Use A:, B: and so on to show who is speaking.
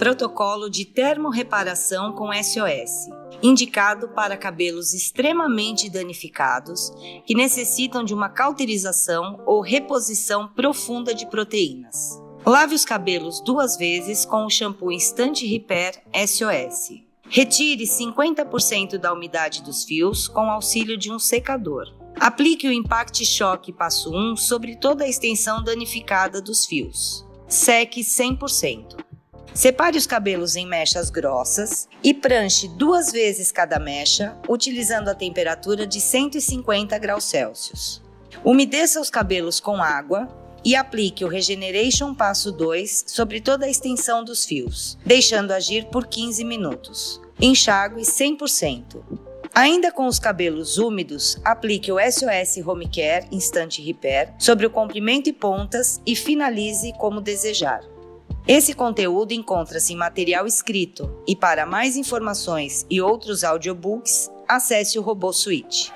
A: Protocolo de termorreparação com SOS, indicado para cabelos extremamente danificados que necessitam de uma cauterização ou reposição profunda de proteínas. Lave os cabelos duas vezes com o shampoo Instant Repair SOS. Retire 50% da umidade dos fios com auxílio de um secador. Aplique o Impact Shock Passo 1 sobre toda a extensão danificada dos fios. Seque 100%. Separe os cabelos em mechas grossas e pranche duas vezes cada mecha, utilizando a temperatura de 150 graus Celsius. Umedeça os cabelos com água e aplique o Regeneration Passo 2 sobre toda a extensão dos fios, deixando agir por 15 minutos. Enxague 100%. Ainda com os cabelos úmidos, aplique o SOS Home Care Instant Repair sobre o comprimento e pontas e finalize como desejar. Esse conteúdo encontra-se em material escrito e para mais informações e outros audiobooks, acesse o Robô Suite.